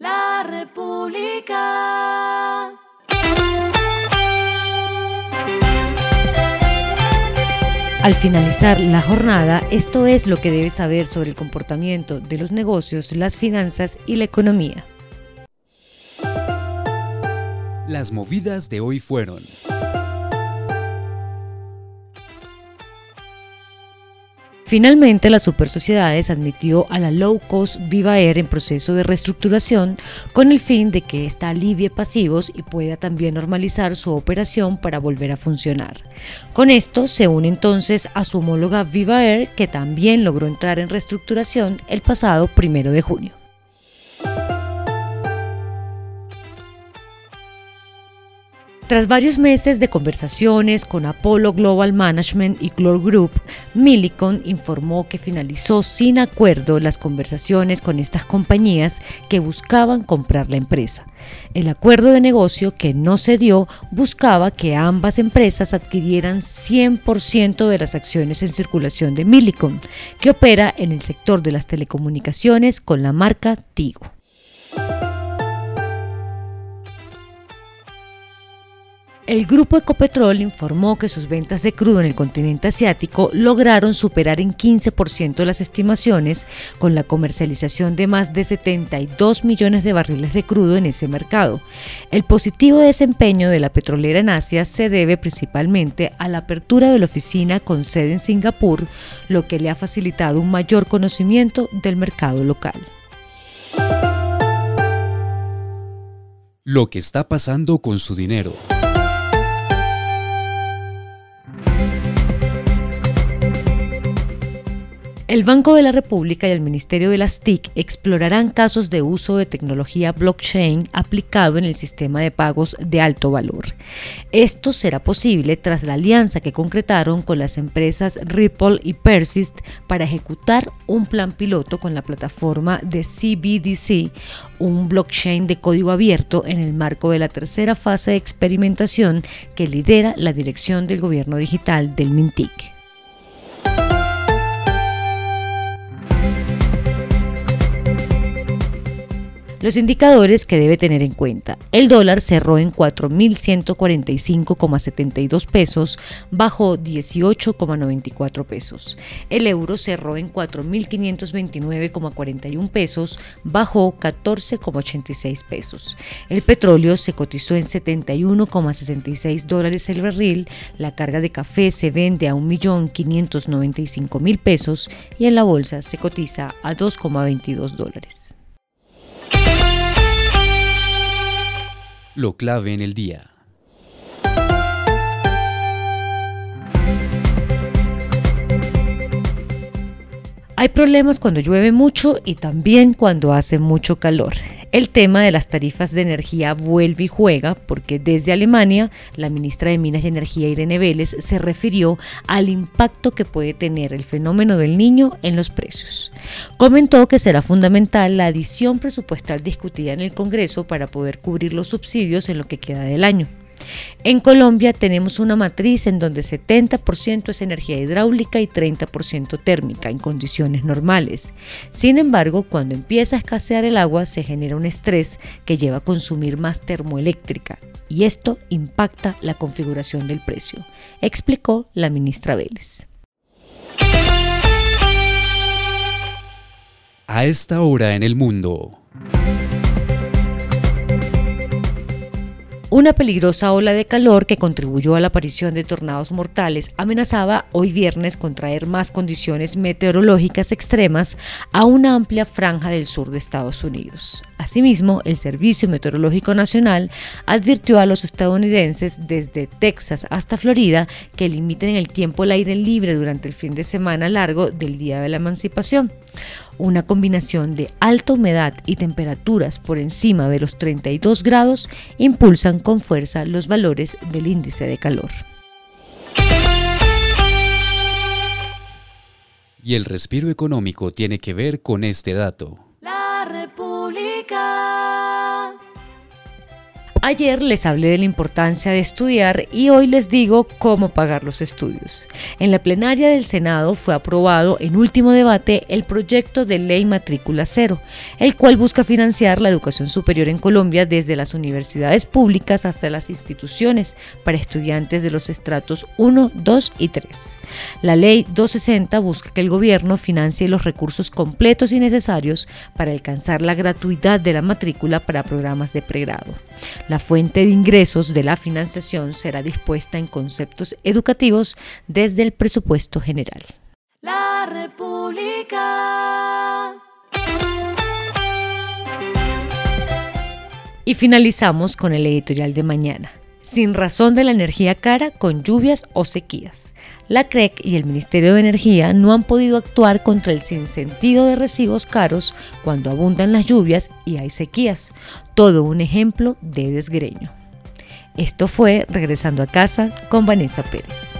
La República. Al finalizar la jornada, esto es lo que debes saber sobre el comportamiento de los negocios, las finanzas y la economía. Las movidas de hoy fueron. Finalmente, la Super Sociedades admitió a la low cost Viva Air en proceso de reestructuración con el fin de que ésta alivie pasivos y pueda también normalizar su operación para volver a funcionar. Con esto se une entonces a su homóloga Viva Air que también logró entrar en reestructuración el pasado primero de junio. Tras varios meses de conversaciones con Apollo Global Management y Glor Group, Millicon informó que finalizó sin acuerdo las conversaciones con estas compañías que buscaban comprar la empresa. El acuerdo de negocio que no se dio buscaba que ambas empresas adquirieran 100% de las acciones en circulación de Millicon, que opera en el sector de las telecomunicaciones con la marca Tigo. El grupo Ecopetrol informó que sus ventas de crudo en el continente asiático lograron superar en 15% las estimaciones con la comercialización de más de 72 millones de barriles de crudo en ese mercado. El positivo desempeño de la petrolera en Asia se debe principalmente a la apertura de la oficina con sede en Singapur, lo que le ha facilitado un mayor conocimiento del mercado local. Lo que está pasando con su dinero. El Banco de la República y el Ministerio de las TIC explorarán casos de uso de tecnología blockchain aplicado en el sistema de pagos de alto valor. Esto será posible tras la alianza que concretaron con las empresas Ripple y Persist para ejecutar un plan piloto con la plataforma de CBDC, un blockchain de código abierto en el marco de la tercera fase de experimentación que lidera la dirección del gobierno digital del MINTIC. Los indicadores que debe tener en cuenta. El dólar cerró en 4.145,72 pesos, bajó 18,94 pesos. El euro cerró en 4.529,41 pesos, bajó 14,86 pesos. El petróleo se cotizó en 71,66 dólares el barril. La carga de café se vende a 1.595.000 pesos y en la bolsa se cotiza a 2,22 dólares. Lo clave en el día. Hay problemas cuando llueve mucho y también cuando hace mucho calor. El tema de las tarifas de energía vuelve y juega porque desde Alemania la ministra de Minas y Energía Irene Vélez se refirió al impacto que puede tener el fenómeno del niño en los precios. Comentó que será fundamental la adición presupuestal discutida en el Congreso para poder cubrir los subsidios en lo que queda del año. En Colombia tenemos una matriz en donde 70% es energía hidráulica y 30% térmica en condiciones normales. Sin embargo, cuando empieza a escasear el agua se genera un estrés que lleva a consumir más termoeléctrica y esto impacta la configuración del precio, explicó la ministra Vélez. A esta hora en el mundo. Una peligrosa ola de calor que contribuyó a la aparición de tornados mortales amenazaba hoy viernes con traer más condiciones meteorológicas extremas a una amplia franja del sur de Estados Unidos. Asimismo, el Servicio Meteorológico Nacional advirtió a los estadounidenses desde Texas hasta Florida que limiten el tiempo al aire libre durante el fin de semana largo del Día de la Emancipación. Una combinación de alta humedad y temperaturas por encima de los 32 grados impulsan con fuerza los valores del índice de calor. Y el respiro económico tiene que ver con este dato. La República. up Ayer les hablé de la importancia de estudiar y hoy les digo cómo pagar los estudios. En la plenaria del Senado fue aprobado en último debate el proyecto de ley matrícula cero, el cual busca financiar la educación superior en Colombia desde las universidades públicas hasta las instituciones para estudiantes de los estratos 1, 2 y 3. La ley 260 busca que el gobierno financie los recursos completos y necesarios para alcanzar la gratuidad de la matrícula para programas de pregrado. La fuente de ingresos de la financiación será dispuesta en conceptos educativos desde el presupuesto general. La República. Y finalizamos con el editorial de mañana sin razón de la energía cara con lluvias o sequías. La CREC y el Ministerio de Energía no han podido actuar contra el sinsentido de recibos caros cuando abundan las lluvias y hay sequías. Todo un ejemplo de desgreño. Esto fue Regresando a casa con Vanessa Pérez.